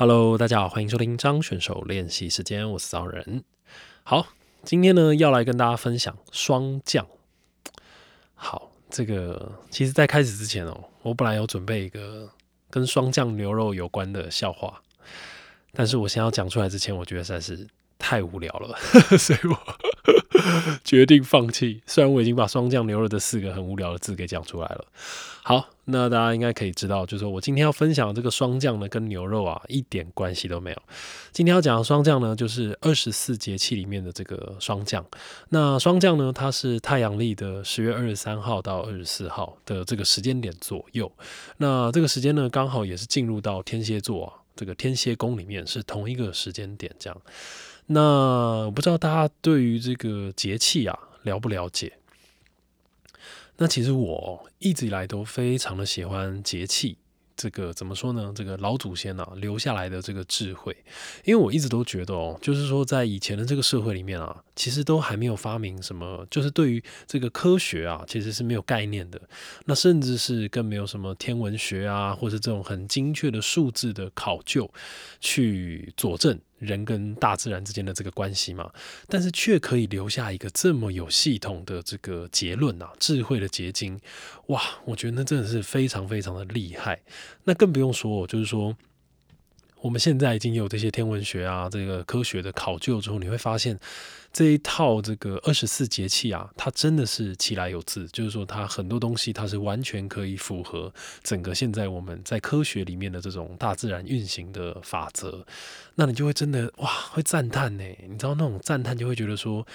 Hello，大家好，欢迎收听张选手练习时间，我是张人。好，今天呢要来跟大家分享霜降。好，这个其实，在开始之前哦，我本来有准备一个跟霜降牛肉有关的笑话，但是我先要讲出来之前，我觉得实在是太无聊了，所以我 决定放弃。虽然我已经把霜降牛肉这四个很无聊的字给讲出来了。好，那大家应该可以知道，就是我今天要分享这个霜降呢，跟牛肉啊一点关系都没有。今天要讲的霜降呢，就是二十四节气里面的这个霜降。那霜降呢，它是太阳历的十月二十三号到二十四号的这个时间点左右。那这个时间呢，刚好也是进入到天蝎座啊，这个天蝎宫里面是同一个时间点这样。那我不知道大家对于这个节气啊了不了解？那其实我一直以来都非常的喜欢节气，这个怎么说呢？这个老祖先呐留下来的这个智慧，因为我一直都觉得哦，就是说在以前的这个社会里面啊，其实都还没有发明什么，就是对于这个科学啊，其实是没有概念的。那甚至是更没有什么天文学啊，或者这种很精确的数字的考究去佐证。人跟大自然之间的这个关系嘛，但是却可以留下一个这么有系统的这个结论啊，智慧的结晶，哇，我觉得那真的是非常非常的厉害。那更不用说，就是说。我们现在已经有这些天文学啊，这个科学的考究之后，你会发现这一套这个二十四节气啊，它真的是其来有自，就是说它很多东西它是完全可以符合整个现在我们在科学里面的这种大自然运行的法则。那你就会真的哇，会赞叹呢？你知道那种赞叹就会觉得说，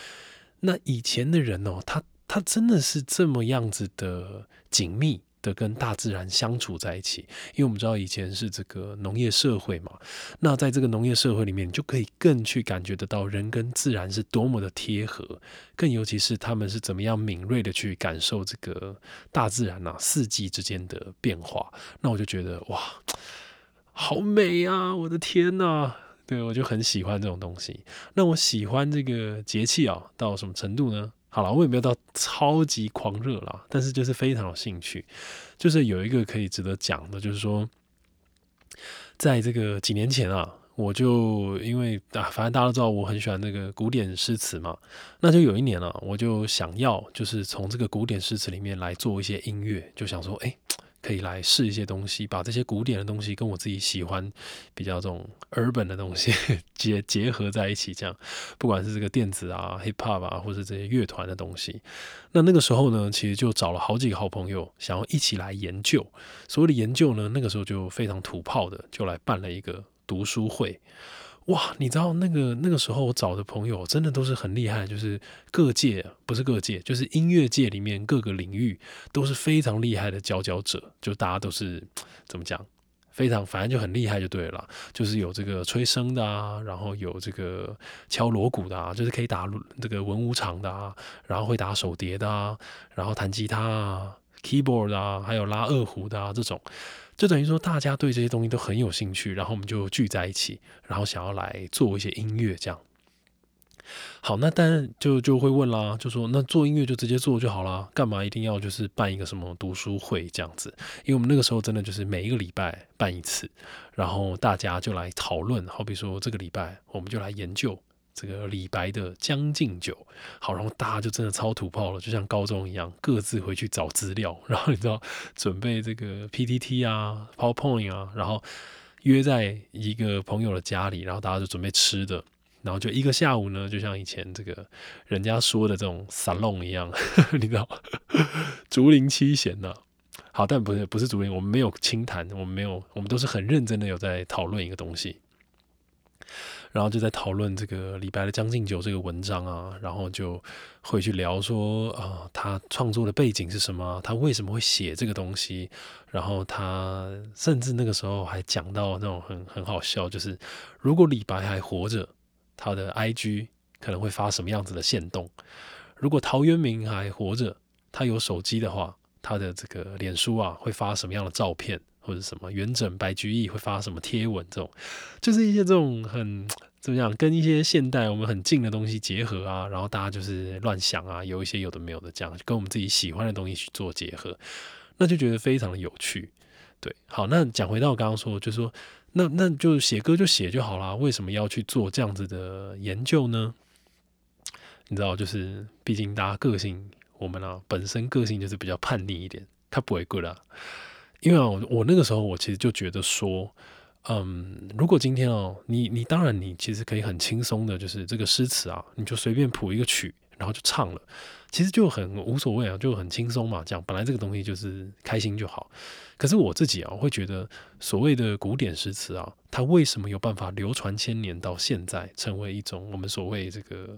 那以前的人哦，他他真的是这么样子的紧密。的跟大自然相处在一起，因为我们知道以前是这个农业社会嘛，那在这个农业社会里面，你就可以更去感觉得到人跟自然是多么的贴合，更尤其是他们是怎么样敏锐的去感受这个大自然呐四季之间的变化，那我就觉得哇，好美啊！我的天呐，对我就很喜欢这种东西。那我喜欢这个节气啊，到什么程度呢？好了，我也没有到超级狂热了，但是就是非常有兴趣。就是有一个可以值得讲的，就是说，在这个几年前啊，我就因为啊，反正大家都知道我很喜欢那个古典诗词嘛，那就有一年啊，我就想要就是从这个古典诗词里面来做一些音乐，就想说，哎。可以来试一些东西，把这些古典的东西跟我自己喜欢比较这种 urban 的东西 结结合在一起，这样不管是这个电子啊、hip hop 啊，或者这些乐团的东西，那那个时候呢，其实就找了好几个好朋友，想要一起来研究。所谓的研究呢，那个时候就非常土炮的，就来办了一个读书会。哇，你知道那个那个时候我找的朋友真的都是很厉害，就是各界不是各界，就是音乐界里面各个领域都是非常厉害的佼佼者，就大家都是怎么讲，非常反正就很厉害就对了，就是有这个吹笙的啊，然后有这个敲锣鼓的啊，就是可以打这个文武场的啊，然后会打手碟的啊，然后弹吉他啊，keyboard 啊，还有拉二胡的啊这种。就等于说，大家对这些东西都很有兴趣，然后我们就聚在一起，然后想要来做一些音乐，这样。好，那当然就就会问啦，就说那做音乐就直接做就好啦，干嘛一定要就是办一个什么读书会这样子？因为我们那个时候真的就是每一个礼拜办一次，然后大家就来讨论，好比说这个礼拜我们就来研究。这个李白的《将进酒》，好，然后大家就真的超土炮了，就像高中一样，各自回去找资料，然后你知道准备这个 PPT 啊、PowerPoint 啊，然后约在一个朋友的家里，然后大家就准备吃的，然后就一个下午呢，就像以前这个人家说的这种 salon 一样，你知道竹林七贤呐，好，但不是不是竹林，我们没有轻谈，我们没有，我们都是很认真的有在讨论一个东西。然后就在讨论这个李白的《将进酒》这个文章啊，然后就会去聊说啊，他创作的背景是什么？他为什么会写这个东西？然后他甚至那个时候还讲到那种很很好笑，就是如果李白还活着，他的 IG 可能会发什么样子的线动？如果陶渊明还活着，他有手机的话，他的这个脸书啊会发什么样的照片？或者什么元稹、白居易会发什么贴文？这种就是一些这种很 怎么样，跟一些现代我们很近的东西结合啊，然后大家就是乱想啊，有一些有的没有的这样，跟我们自己喜欢的东西去做结合，那就觉得非常的有趣。对，好，那讲回到我刚刚说，就是说那那就写歌就写就好啦，为什么要去做这样子的研究呢？你知道，就是毕竟大家个性，我们啊本身个性就是比较叛逆一点，他不会 good 啊。因为我我那个时候我其实就觉得说，嗯，如果今天哦，你你当然你其实可以很轻松的，就是这个诗词啊，你就随便谱一个曲，然后就唱了。其实就很无所谓啊，就很轻松嘛。这样本来这个东西就是开心就好。可是我自己啊，会觉得所谓的古典诗词啊，它为什么有办法流传千年到现在，成为一种我们所谓这个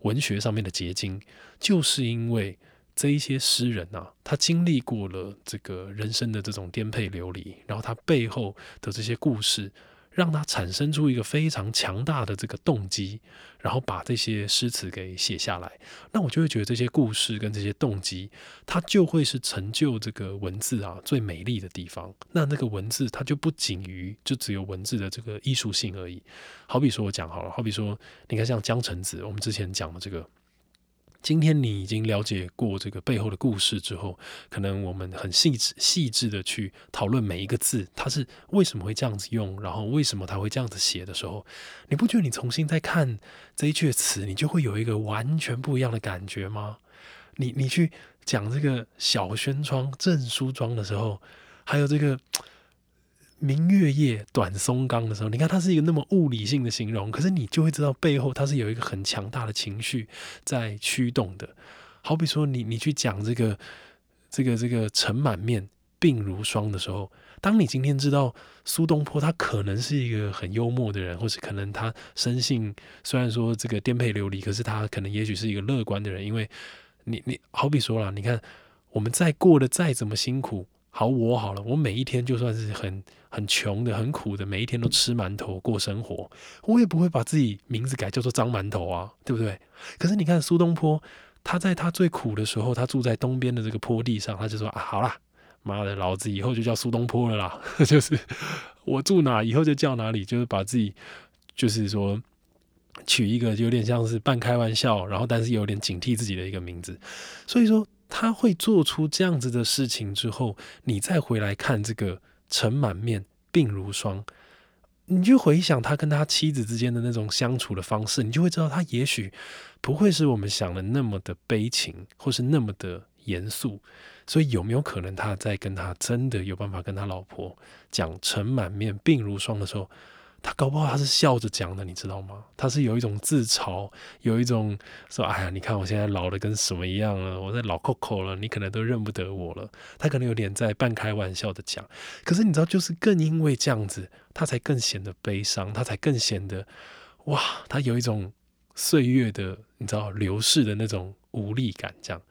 文学上面的结晶，就是因为这一些诗人啊，他经历过了这个人生的这种颠沛流离，然后他背后的这些故事。让他产生出一个非常强大的这个动机，然后把这些诗词给写下来，那我就会觉得这些故事跟这些动机，它就会是成就这个文字啊最美丽的地方。那那个文字它就不仅于就只有文字的这个艺术性而已。好比说我讲好了，好比说你看像江城子，我们之前讲的这个。今天你已经了解过这个背后的故事之后，可能我们很细致、细致的去讨论每一个字，它是为什么会这样子用，然后为什么他会这样子写的时候，你不觉得你重新再看这一句词，你就会有一个完全不一样的感觉吗？你你去讲这个小轩窗正梳妆的时候，还有这个。明月夜，短松冈的时候，你看它是一个那么物理性的形容，可是你就会知道背后它是有一个很强大的情绪在驱动的。好比说，你你去讲这个这个这个尘满面，鬓如霜的时候，当你今天知道苏东坡他可能是一个很幽默的人，或是可能他生性虽然说这个颠沛流离，可是他可能也许是一个乐观的人，因为你你好比说了，你看我们再过得再怎么辛苦。好，我好了，我每一天就算是很很穷的、很苦的，每一天都吃馒头过生活，我也不会把自己名字改叫做张馒头啊，对不对？可是你看苏东坡，他在他最苦的时候，他住在东边的这个坡地上，他就说啊，好啦，妈的，老子以后就叫苏东坡了啦，就是我住哪以后就叫哪里，就是把自己就是说取一个有点像是半开玩笑，然后但是有点警惕自己的一个名字，所以说。他会做出这样子的事情之后，你再回来看这个尘满面，鬓如霜，你就回想他跟他妻子之间的那种相处的方式，你就会知道他也许不会是我们想的那么的悲情，或是那么的严肃。所以有没有可能他在跟他真的有办法跟他老婆讲尘满面，鬓如霜的时候？他搞不好他是笑着讲的，你知道吗？他是有一种自嘲，有一种说：“哎呀，你看我现在老的跟什么一样了，我在老 Coco 了，你可能都认不得我了。”他可能有点在半开玩笑的讲。可是你知道，就是更因为这样子，他才更显得悲伤，他才更显得哇，他有一种岁月的你知道流逝的那种无力感。这样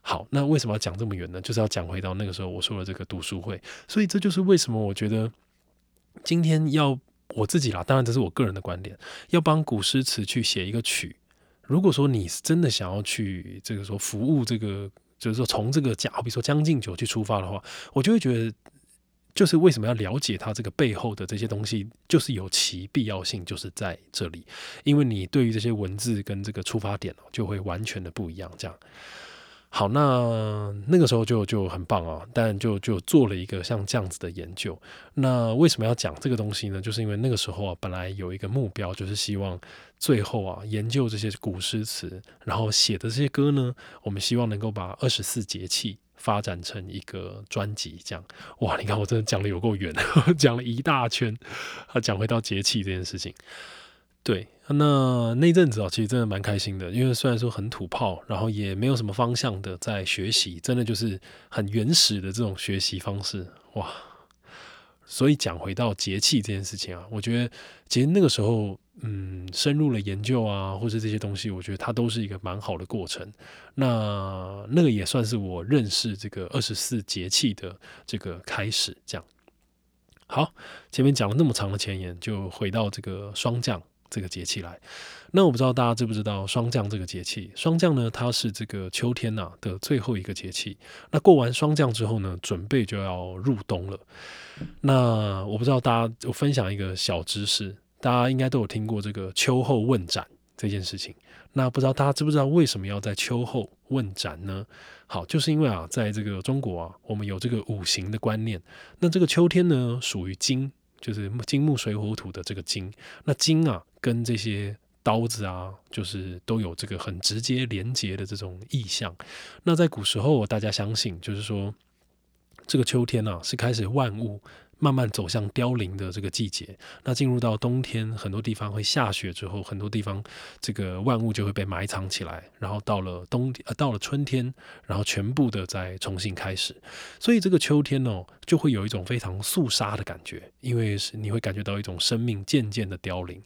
好，那为什么要讲这么远呢？就是要讲回到那个时候我说的这个读书会。所以这就是为什么我觉得今天要。我自己啦，当然这是我个人的观点。要帮古诗词去写一个曲，如果说你是真的想要去这个说服务这个，就是说从这个假，好比说《将进酒》去出发的话，我就会觉得，就是为什么要了解它这个背后的这些东西，就是有其必要性，就是在这里，因为你对于这些文字跟这个出发点，就会完全的不一样，这样。好，那那个时候就就很棒啊，但就就做了一个像这样子的研究。那为什么要讲这个东西呢？就是因为那个时候啊，本来有一个目标，就是希望最后啊，研究这些古诗词，然后写的这些歌呢，我们希望能够把二十四节气发展成一个专辑。这样，哇，你看我真的讲的有够远，讲了一大圈，啊，讲回到节气这件事情。对，那那阵子啊，其实真的蛮开心的，因为虽然说很土炮，然后也没有什么方向的在学习，真的就是很原始的这种学习方式，哇！所以讲回到节气这件事情啊，我觉得其实那个时候，嗯，深入了研究啊，或者这些东西，我觉得它都是一个蛮好的过程。那那个也算是我认识这个二十四节气的这个开始。这样，好，前面讲了那么长的前言，就回到这个霜降。这个节气来，那我不知道大家知不知道霜降这个节气？霜降呢，它是这个秋天呐的最后一个节气。那过完霜降之后呢，准备就要入冬了。那我不知道大家，我分享一个小知识，大家应该都有听过这个秋后问斩这件事情。那不知道大家知不知道为什么要在秋后问斩呢？好，就是因为啊，在这个中国啊，我们有这个五行的观念。那这个秋天呢，属于金。就是金木水火土的这个金。那金啊，跟这些刀子啊，就是都有这个很直接连接的这种意象。那在古时候，大家相信，就是说这个秋天啊，是开始万物。慢慢走向凋零的这个季节，那进入到冬天，很多地方会下雪之后，很多地方这个万物就会被埋藏起来，然后到了冬呃到了春天，然后全部的再重新开始。所以这个秋天呢，就会有一种非常肃杀的感觉，因为是你会感觉到一种生命渐渐的凋零。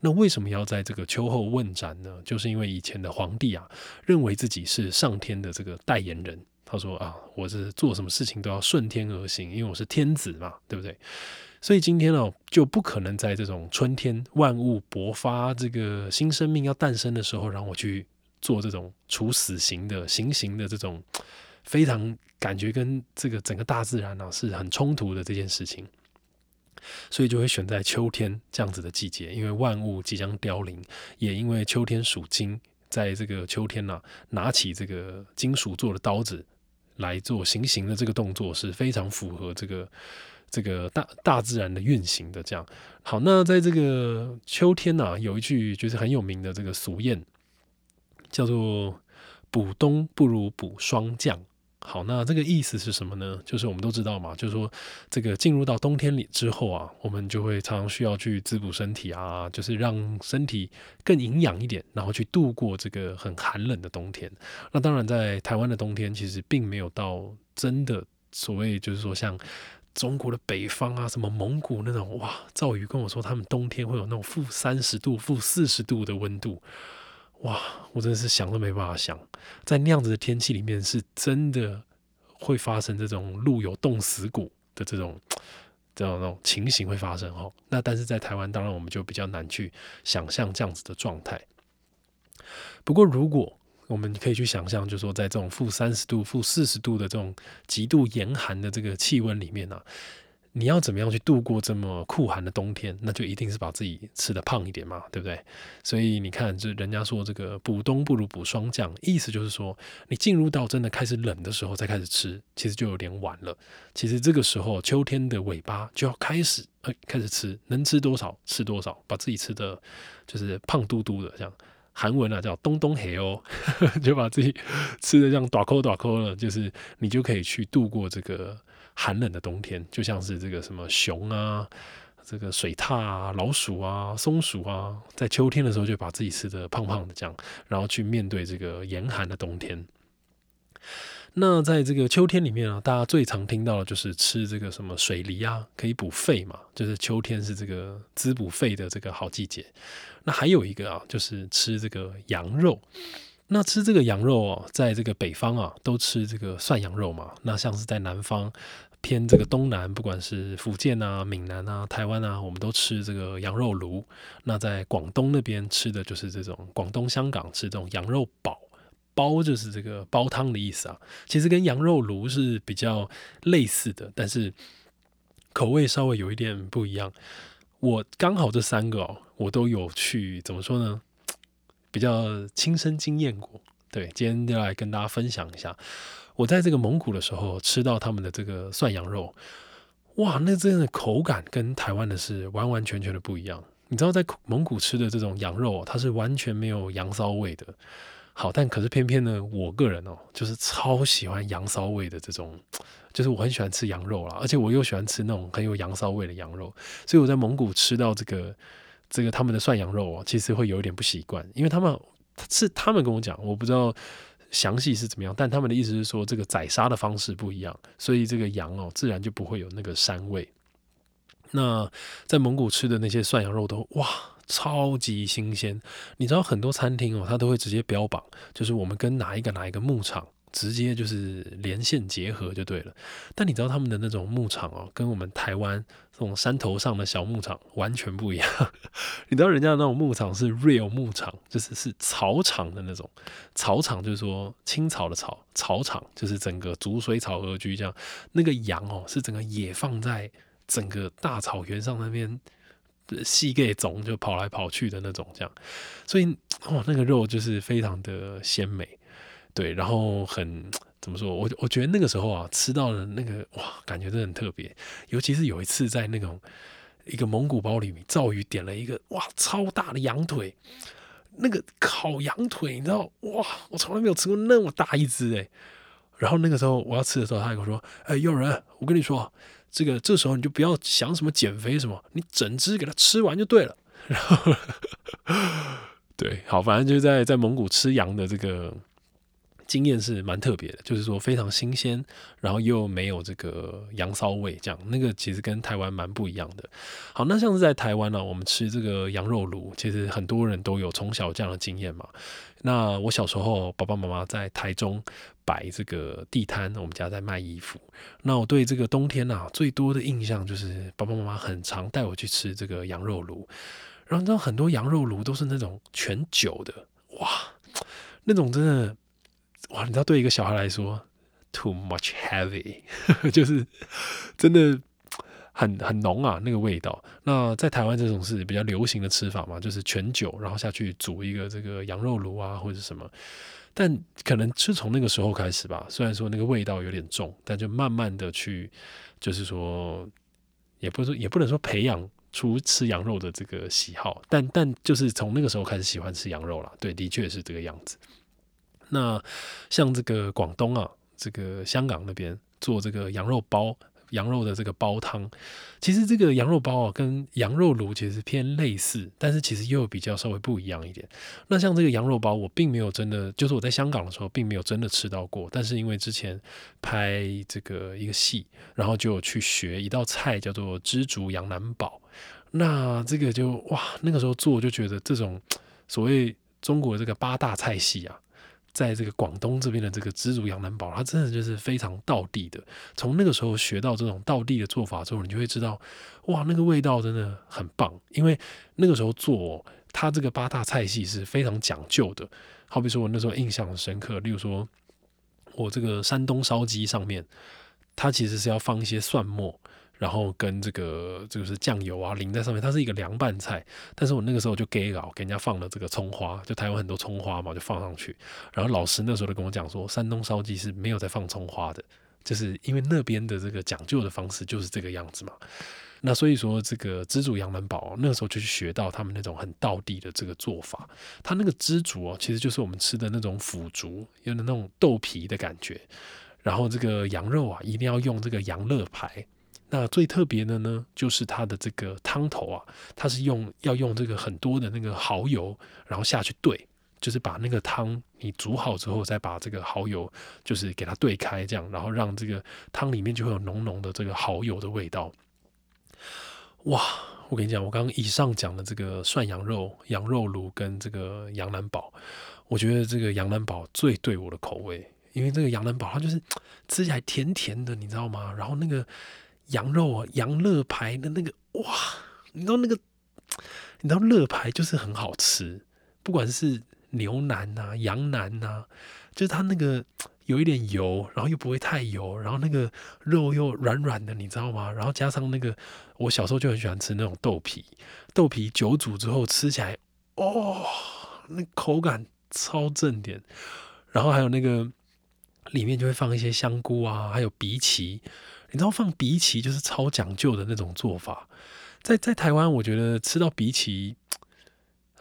那为什么要在这个秋后问斩呢？就是因为以前的皇帝啊，认为自己是上天的这个代言人。他说啊，我是做什么事情都要顺天而行，因为我是天子嘛，对不对？所以今天哦，就不可能在这种春天万物勃发、这个新生命要诞生的时候，让我去做这种处死刑的行刑的这种非常感觉跟这个整个大自然呢是很冲突的这件事情。所以就会选在秋天这样子的季节，因为万物即将凋零，也因为秋天属金，在这个秋天呢，拿起这个金属做的刀子。来做行刑的这个动作是非常符合这个这个大大自然的运行的。这样好，那在这个秋天呢，有一句就是很有名的这个俗谚，叫做“补冬不如补霜降”。好，那这个意思是什么呢？就是我们都知道嘛，就是说这个进入到冬天里之后啊，我们就会常常需要去滋补身体啊，就是让身体更营养一点，然后去度过这个很寒冷的冬天。那当然，在台湾的冬天其实并没有到真的所谓，就是说像中国的北方啊，什么蒙古那种哇，赵宇跟我说他们冬天会有那种负三十度、负四十度的温度。哇，我真的是想都没办法想，在那样子的天气里面，是真的会发生这种路有冻死骨的这种这种那种情形会发生哦。那但是在台湾，当然我们就比较难去想象这样子的状态。不过，如果我们可以去想象，就说在这种负三十度、负四十度的这种极度严寒的这个气温里面呢。你要怎么样去度过这么酷寒的冬天？那就一定是把自己吃的胖一点嘛，对不对？所以你看，这人家说这个补冬不如补霜降，意思就是说，你进入到真的开始冷的时候再开始吃，其实就有点晚了。其实这个时候秋天的尾巴就要开始，开始吃，能吃多少吃多少，把自己吃的就是胖嘟嘟的，像韩文啊叫东东黑哦，就把自己吃的像短扣短扣了，就是你就可以去度过这个。寒冷的冬天，就像是这个什么熊啊、这个水獭啊、老鼠啊、松鼠啊，在秋天的时候就把自己吃的胖胖的这样，然后去面对这个严寒的冬天。那在这个秋天里面啊，大家最常听到的就是吃这个什么水梨啊，可以补肺嘛，就是秋天是这个滋补肺的这个好季节。那还有一个啊，就是吃这个羊肉。那吃这个羊肉哦，在这个北方啊，都吃这个涮羊肉嘛。那像是在南方。偏这个东南，不管是福建啊、闽南啊、台湾啊，我们都吃这个羊肉炉。那在广东那边吃的就是这种广东、香港吃这种羊肉煲，煲就是这个煲汤的意思啊。其实跟羊肉炉是比较类似的，但是口味稍微有一点不一样。我刚好这三个哦，我都有去怎么说呢？比较亲身经验过。对，今天就来跟大家分享一下。我在这个蒙古的时候吃到他们的这个涮羊肉，哇，那真的口感跟台湾的是完完全全的不一样。你知道，在蒙古吃的这种羊肉，它是完全没有羊骚味的。好，但可是偏偏呢，我个人哦，就是超喜欢羊骚味的这种，就是我很喜欢吃羊肉啦，而且我又喜欢吃那种很有羊骚味的羊肉，所以我在蒙古吃到这个这个他们的涮羊肉哦，其实会有一点不习惯，因为他们是他们跟我讲，我不知道。详细是怎么样？但他们的意思是说，这个宰杀的方式不一样，所以这个羊哦，自然就不会有那个膻味。那在蒙古吃的那些涮羊肉都哇，超级新鲜。你知道很多餐厅哦，它都会直接标榜，就是我们跟哪一个哪一个牧场。直接就是连线结合就对了，但你知道他们的那种牧场哦，跟我们台湾这种山头上的小牧场完全不一样。你知道人家那种牧场是 real 牧场，就是是草场的那种草场，就是说青草的草草场，就是整个逐水草而居这样。那个羊哦，是整个野放在整个大草原上那边，细给种就跑来跑去的那种这样，所以哦，那个肉就是非常的鲜美。对，然后很怎么说？我我觉得那个时候啊，吃到的那个哇，感觉真的很特别。尤其是有一次在那种一个蒙古包里面，赵宇点了一个哇超大的羊腿，那个烤羊腿，你知道哇，我从来没有吃过那么大一只哎。然后那个时候我要吃的时候，他跟我说：“哎，有人，我跟你说，这个这时候你就不要想什么减肥什么，你整只给它吃完就对了。”然后，对，好，反正就在在蒙古吃羊的这个。经验是蛮特别的，就是说非常新鲜，然后又没有这个羊骚味，这样那个其实跟台湾蛮不一样的。好，那像是在台湾呢，我们吃这个羊肉炉，其实很多人都有从小这样的经验嘛。那我小时候，爸爸妈妈在台中摆这个地摊，我们家在卖衣服。那我对这个冬天呐，最多的印象就是爸爸妈妈很常带我去吃这个羊肉炉，然后你知道很多羊肉炉都是那种全酒的，哇，那种真的。哇，你知道，对一个小孩来说，too much heavy，就是真的很很浓啊，那个味道。那在台湾这种是比较流行的吃法嘛，就是全酒，然后下去煮一个这个羊肉炉啊，或者什么。但可能是从那个时候开始吧，虽然说那个味道有点重，但就慢慢的去，就是说，也不是也不能说培养出吃羊肉的这个喜好，但但就是从那个时候开始喜欢吃羊肉了。对，的确是这个样子。那像这个广东啊，这个香港那边做这个羊肉包、羊肉的这个煲汤，其实这个羊肉包啊，跟羊肉炉其实偏类似，但是其实又比较稍微不一样一点。那像这个羊肉包，我并没有真的，就是我在香港的时候，并没有真的吃到过。但是因为之前拍这个一个戏，然后就有去学一道菜，叫做知足羊腩煲。那这个就哇，那个时候做就觉得这种所谓中国这个八大菜系啊。在这个广东这边的这个知足羊腩煲，它真的就是非常道地的。从那个时候学到这种道地的做法之后，你就会知道，哇，那个味道真的很棒。因为那个时候做它这个八大菜系是非常讲究的。好比说我那时候印象很深刻，例如说我这个山东烧鸡上面，它其实是要放一些蒜末。然后跟这个就是酱油啊淋在上面，它是一个凉拌菜。但是我那个时候就给老给人家放了这个葱花，就台湾很多葱花嘛，就放上去。然后老师那时候就跟我讲说，山东烧鸡是没有在放葱花的，就是因为那边的这个讲究的方式就是这个样子嘛。那所以说这个知足羊腩煲，那个时候就去学到他们那种很道地的这个做法。它那个知足哦，其实就是我们吃的那种腐竹，有的那种豆皮的感觉。然后这个羊肉啊，一定要用这个羊肋排。那最特别的呢，就是它的这个汤头啊，它是用要用这个很多的那个蚝油，然后下去兑，就是把那个汤你煮好之后，再把这个蚝油就是给它兑开，这样，然后让这个汤里面就会有浓浓的这个蚝油的味道。哇，我跟你讲，我刚刚以上讲的这个涮羊肉、羊肉炉跟这个羊腩煲，我觉得这个羊腩煲最对我的口味，因为这个羊腩煲它就是 吃起来甜甜的，你知道吗？然后那个。羊肉啊，羊肋排的那个哇，你知道那个，你知道肋排就是很好吃，不管是牛腩呐、羊腩呐，就是它那个有一点油，然后又不会太油，然后那个肉又软软的，你知道吗？然后加上那个，我小时候就很喜欢吃那种豆皮，豆皮久煮之后吃起来，哦，那口感超正点，然后还有那个里面就会放一些香菇啊，还有荸荠。你知道放荸荠就是超讲究的那种做法，在在台湾，我觉得吃到荸荠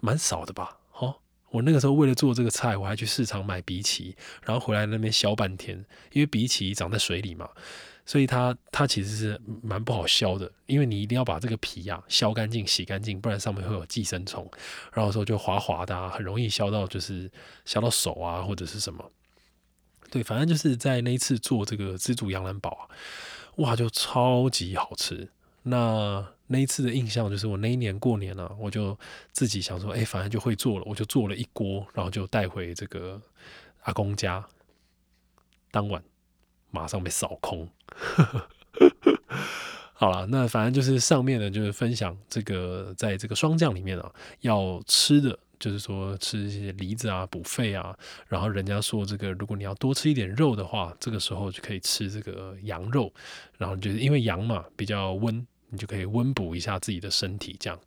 蛮少的吧？哦，我那个时候为了做这个菜，我还去市场买荸荠，然后回来那边削半天，因为荸荠长在水里嘛，所以它它其实是蛮不好削的，因为你一定要把这个皮呀削干净、洗干净，不然上面会有寄生虫，然后说就滑滑的，很容易削到就是削到手啊或者是什么。对，反正就是在那一次做这个知足羊腩煲啊。哇，就超级好吃！那那一次的印象就是，我那一年过年呢，我就自己想说，哎，反正就会做了，我就做了一锅，然后就带回这个阿公家。当晚马上被扫空。好了，那反正就是上面呢，就是分享这个在这个霜降里面啊要吃的。就是说吃一些梨子啊补肺啊，然后人家说这个如果你要多吃一点肉的话，这个时候就可以吃这个羊肉，然后就是因为羊嘛比较温，你就可以温补一下自己的身体这样。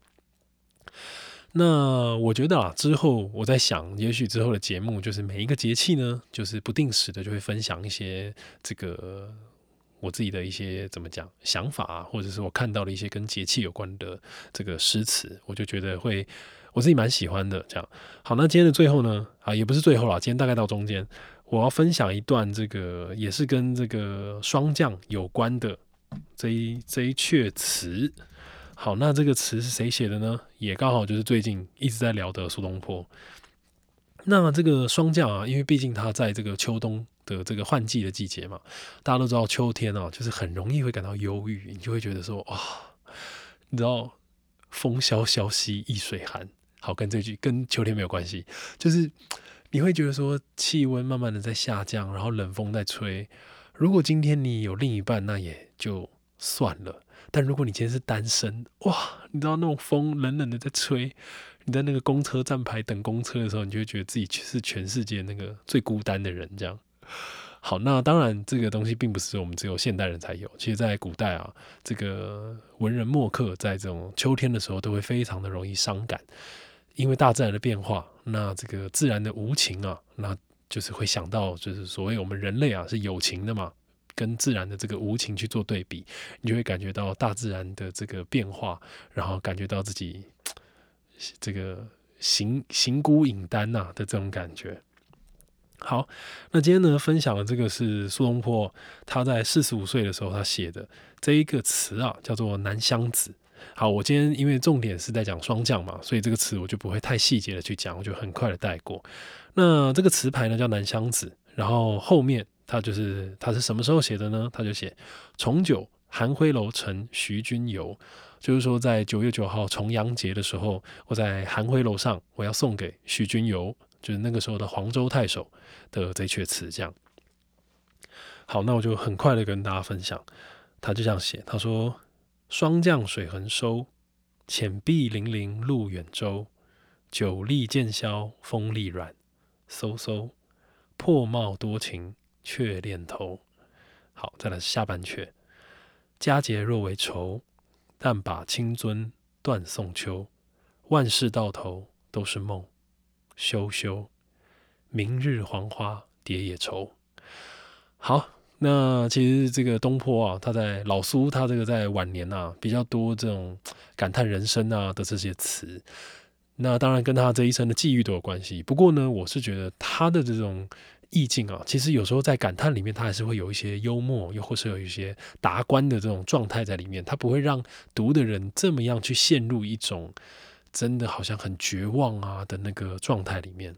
那我觉得啊，之后我在想，也许之后的节目就是每一个节气呢，就是不定时的就会分享一些这个我自己的一些怎么讲想法啊，或者是我看到的一些跟节气有关的这个诗词，我就觉得会我自己蛮喜欢的。这样好，那今天的最后呢，啊，也不是最后啦，今天大概到中间，我要分享一段这个也是跟这个霜降有关的这一这一阙词。好，那这个词是谁写的呢？也刚好就是最近一直在聊的苏东坡。那这个霜降啊，因为毕竟它在这个秋冬的这个换季的季节嘛，大家都知道秋天啊，就是很容易会感到忧郁，你就会觉得说哇，你知道风萧萧兮易水寒，好，跟这句跟秋天没有关系，就是你会觉得说气温慢慢的在下降，然后冷风在吹。如果今天你有另一半，那也就算了。但如果你今天是单身，哇，你知道那种风冷冷的在吹。你在那个公车站牌等公车的时候，你就会觉得自己是全世界那个最孤单的人。这样，好，那当然这个东西并不是我们只有现代人才有。其实，在古代啊，这个文人墨客在这种秋天的时候，都会非常的容易伤感，因为大自然的变化，那这个自然的无情啊，那就是会想到，就是所谓我们人类啊是有情的嘛，跟自然的这个无情去做对比，你就会感觉到大自然的这个变化，然后感觉到自己。这个形形孤影单呐的这种感觉。好，那今天呢分享的这个是苏东坡他在四十五岁的时候他写的这一个词啊，叫做《南乡子》。好，我今天因为重点是在讲霜降嘛，所以这个词我就不会太细节的去讲，我就很快的带过。那这个词牌呢叫《南乡子》，然后后面他就是他是什么时候写的呢？他就写重九寒灰楼城徐君游。就是说，在九月九号重阳节的时候，我在寒晖楼上，我要送给徐君游，就是那个时候的黄州太守的这阙词。这样，好，那我就很快的跟大家分享。他就这样写，他说：“霜降水横收，浅碧粼粼路远舟。酒力渐消风力软，飕飕，破帽多情却恋头。”好，再来下半阙：“佳节若为愁。”但把青樽断送秋，万事到头都是梦。休休，明日黄花蝶也愁。好，那其实这个东坡啊，他在老苏，他这个在晚年啊，比较多这种感叹人生啊的这些词。那当然跟他这一生的际遇都有关系。不过呢，我是觉得他的这种。意境啊，其实有时候在感叹里面，他还是会有一些幽默，又或是有一些达观的这种状态在里面。他不会让读的人这么样去陷入一种真的好像很绝望啊的那个状态里面。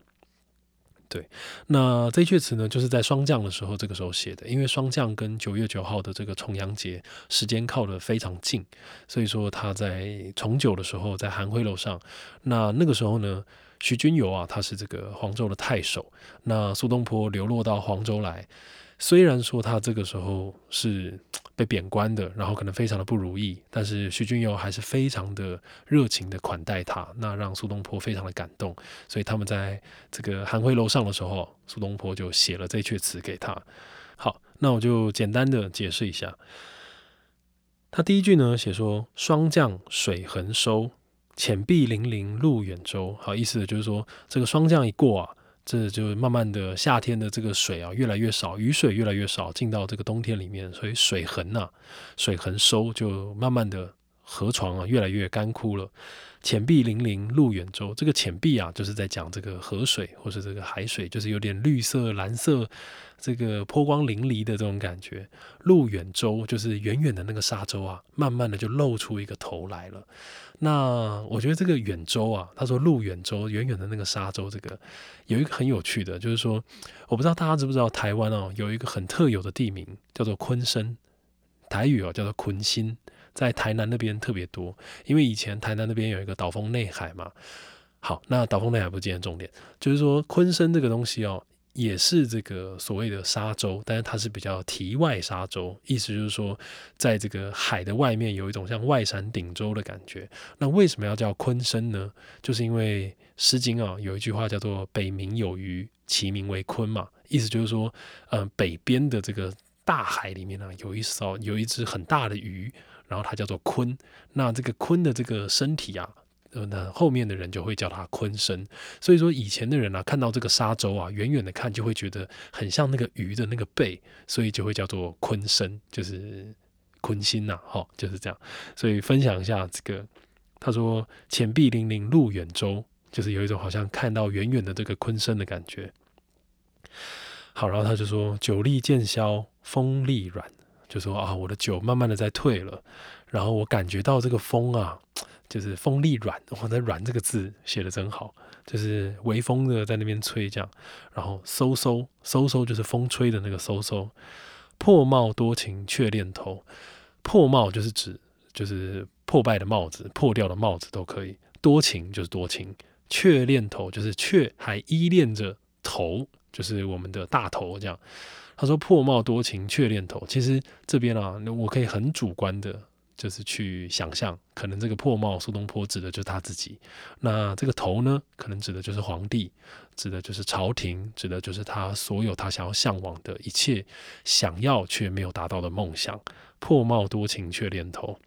对，那这阙词呢，就是在霜降的时候，这个时候写的。因为霜降跟九月九号的这个重阳节时间靠得非常近，所以说他在重九的时候，在寒晖楼上。那那个时候呢？徐君游啊，他是这个黄州的太守。那苏东坡流落到黄州来，虽然说他这个时候是被贬官的，然后可能非常的不如意，但是徐君游还是非常的热情的款待他，那让苏东坡非常的感动。所以他们在这个寒晖楼上的时候，苏东坡就写了这阙词给他。好，那我就简单的解释一下。他第一句呢，写说：“霜降水横收。”浅碧粼粼路远舟，好意思就是说，这个霜降一过啊，这就慢慢的夏天的这个水啊越来越少，雨水越来越少，进到这个冬天里面，所以水痕呐，水痕收就慢慢的河床啊越来越干枯了。浅碧粼粼路远舟，这个浅碧啊，就是在讲这个河水或是这个海水，就是有点绿色、蓝色，这个波光粼粼的这种感觉。路远舟就是远远的那个沙洲啊，慢慢的就露出一个头来了。那我觉得这个远洲啊，他说路远洲，远远的那个沙洲，这个有一个很有趣的，就是说，我不知道大家知不知道，台湾哦有一个很特有的地名叫做昆生，台语哦叫做昆新。在台南那边特别多，因为以前台南那边有一个岛风内海嘛。好，那岛风内海不今天重点，就是说昆生这个东西哦，也是这个所谓的沙洲，但是它是比较题外沙洲，意思就是说，在这个海的外面有一种像外山顶洲的感觉。那为什么要叫昆生呢？就是因为《诗经》啊有一句话叫做“北冥有鱼，其名为鲲”嘛，意思就是说，嗯，北边的这个大海里面呢，有一艘有一只很大的鱼。然后它叫做鲲，那这个鲲的这个身体啊，呃，那后面的人就会叫它鲲身。所以说以前的人啊，看到这个沙洲啊，远远的看就会觉得很像那个鱼的那个背，所以就会叫做鲲身，就是鲲心呐，哈，就是这样。所以分享一下这个，他说“浅碧粼粼，路远舟”，就是有一种好像看到远远的这个鲲身的感觉。好，然后他就说：“酒力渐消，风力软。”就说啊，我的酒慢慢的在退了，然后我感觉到这个风啊，就是风力软，我的“软”这个字写的真好，就是微风的在那边吹这样，然后嗖嗖嗖嗖就是风吹的那个嗖嗖，破帽多情却恋头，破帽就是指就是破败的帽子，破掉的帽子都可以，多情就是多情，却恋头就是却还依恋着头，就是我们的大头这样。他说：“破帽多情却恋头。”其实这边啊，我可以很主观的，就是去想象，可能这个破帽苏东坡指的就是他自己。那这个头呢，可能指的就是皇帝，指的就是朝廷，指的就是他所有他想要向往的一切，想要却没有达到的梦想。破帽多情却恋头。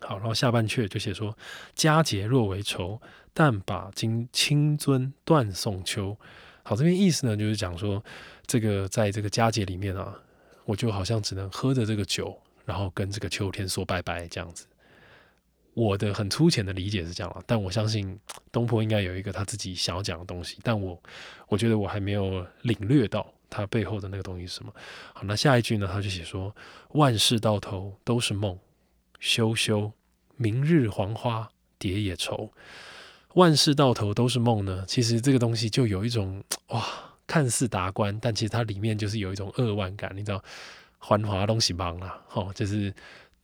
好，然后下半阙就写说：“佳节若为愁，但把今清尊断送秋。”好，这边意思呢，就是讲说。这个在这个佳节里面啊，我就好像只能喝着这个酒，然后跟这个秋天说拜拜这样子。我的很粗浅的理解是这样啊，但我相信东坡应该有一个他自己想要讲的东西，但我我觉得我还没有领略到他背后的那个东西是什么。好，那下一句呢，他就写说：“万事到头都是梦，休休，明日黄花蝶也愁。”万事到头都是梦呢，其实这个东西就有一种哇。看似达观，但其实它里面就是有一种扼腕感，你知道，繁华东西忙啦，哦，就是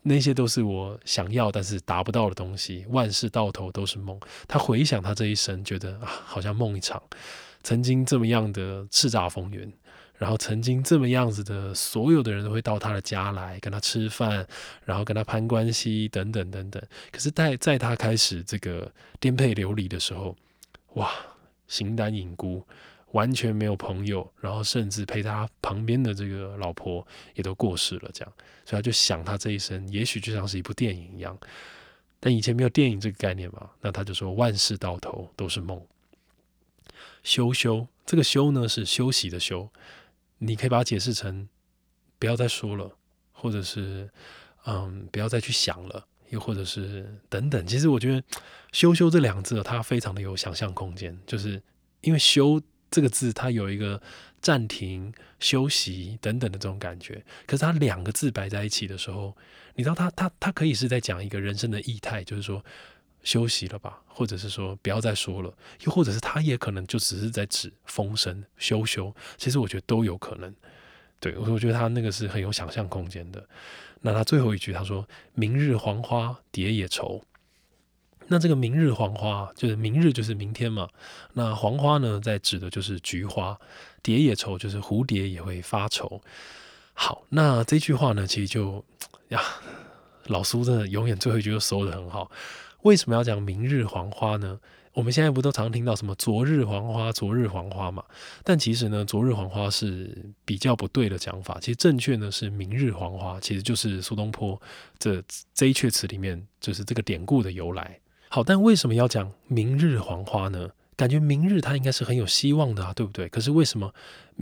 那些都是我想要但是达不到的东西，万事到头都是梦。他回想他这一生，觉得啊，好像梦一场，曾经这么样的叱咤风云，然后曾经这么样子的，所有的人都会到他的家来跟他吃饭，然后跟他攀关系等等等等。可是，在在他开始这个颠沛流离的时候，哇，形单影孤。完全没有朋友，然后甚至陪他旁边的这个老婆也都过世了，这样，所以他就想他这一生也许就像是一部电影一样，但以前没有电影这个概念嘛，那他就说万事到头都是梦。休休，这个休呢是休息的休，你可以把它解释成不要再说了，或者是嗯不要再去想了，又或者是等等。其实我觉得休休这两字它非常的有想象空间，就是因为休。这个字它有一个暂停、休息等等的这种感觉，可是它两个字摆在一起的时候，你知道它它它可以是在讲一个人生的意态，就是说休息了吧，或者是说不要再说了，又或者是它也可能就只是在指风声休休。其实我觉得都有可能。对，我我觉得他那个是很有想象空间的。那他最后一句他说：“明日黄花蝶也愁。”那这个明日黄花，就是明日就是明天嘛。那黄花呢，在指的就是菊花。蝶也愁，就是蝴蝶也会发愁。好，那这句话呢，其实就呀，老苏真的永远最后一句都收的很好。为什么要讲明日黄花呢？我们现在不都常听到什么昨日黄花，昨日黄花嘛？但其实呢，昨日黄花是比较不对的讲法。其实正确呢是明日黄花，其实就是苏东坡这这一阙词里面就是这个典故的由来。好，但为什么要讲明日黄花呢？感觉明日它应该是很有希望的啊，对不对？可是为什么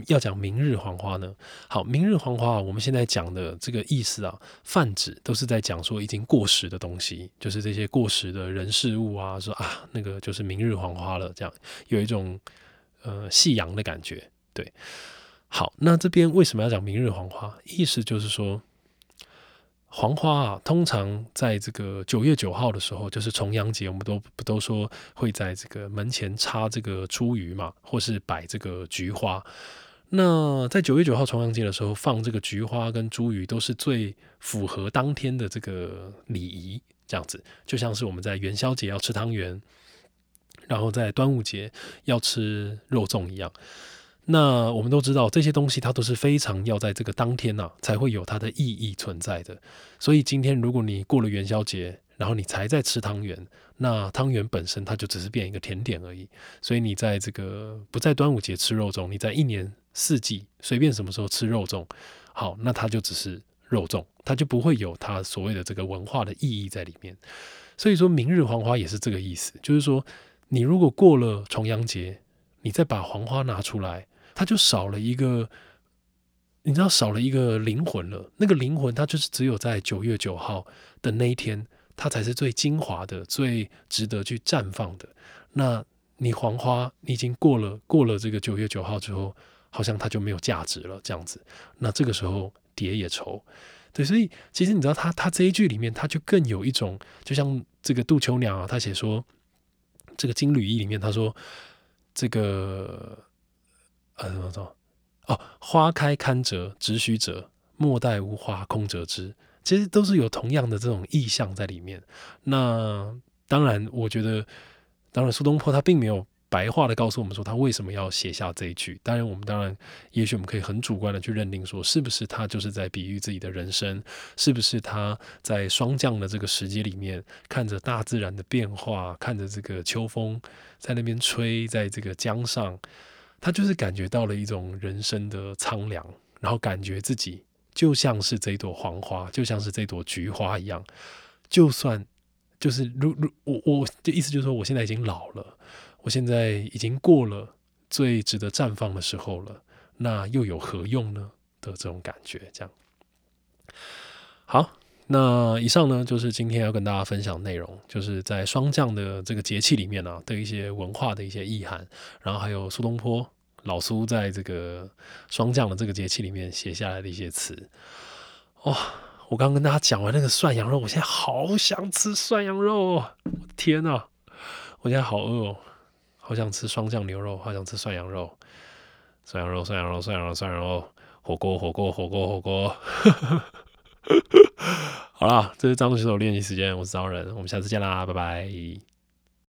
要讲明日黄花呢？好，明日黄花，我们现在讲的这个意思啊，泛指都是在讲说已经过时的东西，就是这些过时的人事物啊，说啊那个就是明日黄花了，这样有一种呃夕阳的感觉。对，好，那这边为什么要讲明日黄花？意思就是说。黄花啊，通常在这个九月九号的时候，就是重阳节，我们都不都说会在这个门前插这个茱萸嘛，或是摆这个菊花。那在九月九号重阳节的时候，放这个菊花跟茱萸，都是最符合当天的这个礼仪。这样子，就像是我们在元宵节要吃汤圆，然后在端午节要吃肉粽一样。那我们都知道这些东西，它都是非常要在这个当天呐，才会有它的意义存在的。所以今天如果你过了元宵节，然后你才在吃汤圆，那汤圆本身它就只是变一个甜点而已。所以你在这个不在端午节吃肉粽，你在一年四季随便什么时候吃肉粽，好，那它就只是肉粽，它就不会有它所谓的这个文化的意义在里面。所以说明日黄花也是这个意思，就是说你如果过了重阳节，你再把黄花拿出来，它就少了一个，你知道少了一个灵魂了。那个灵魂它就是只有在九月九号的那一天，它才是最精华的、最值得去绽放的。那你黄花你已经过了过了这个九月九号之后，好像它就没有价值了，这样子。那这个时候蝶也愁。对，所以其实你知道，他他这一句里面，他就更有一种，就像这个杜秋娘啊，他写说，这个金缕衣里面，他说这个呃怎么说？哦，花开堪折直须折，莫待无花空折枝。其实都是有同样的这种意象在里面。那当然，我觉得，当然苏东坡他并没有。白话的告诉我们说，他为什么要写下这一句？当然，我们当然，也许我们可以很主观的去认定说，是不是他就是在比喻自己的人生？是不是他在霜降的这个时节里面，看着大自然的变化，看着这个秋风在那边吹，在这个江上，他就是感觉到了一种人生的苍凉，然后感觉自己就像是这朵黄花，就像是这朵菊花一样，就算就是如如我我的意思就是说，我现在已经老了。我现在已经过了最值得绽放的时候了，那又有何用呢？的这种感觉，这样。好，那以上呢就是今天要跟大家分享内容，就是在霜降的这个节气里面呢的一些文化的一些意涵，然后还有苏东坡老苏在这个霜降的这个节气里面写下来的一些词。哇，我刚跟大家讲完那个涮羊肉，我现在好想吃涮羊肉哦！天呐，我现在好饿哦！好想吃双酱牛肉，好想吃涮羊肉，涮羊肉，涮羊肉，涮羊肉，涮羊肉，火锅，火锅，火锅，火锅。好啦，这是张学手练习时间，我是张人，我们下次见啦，拜拜。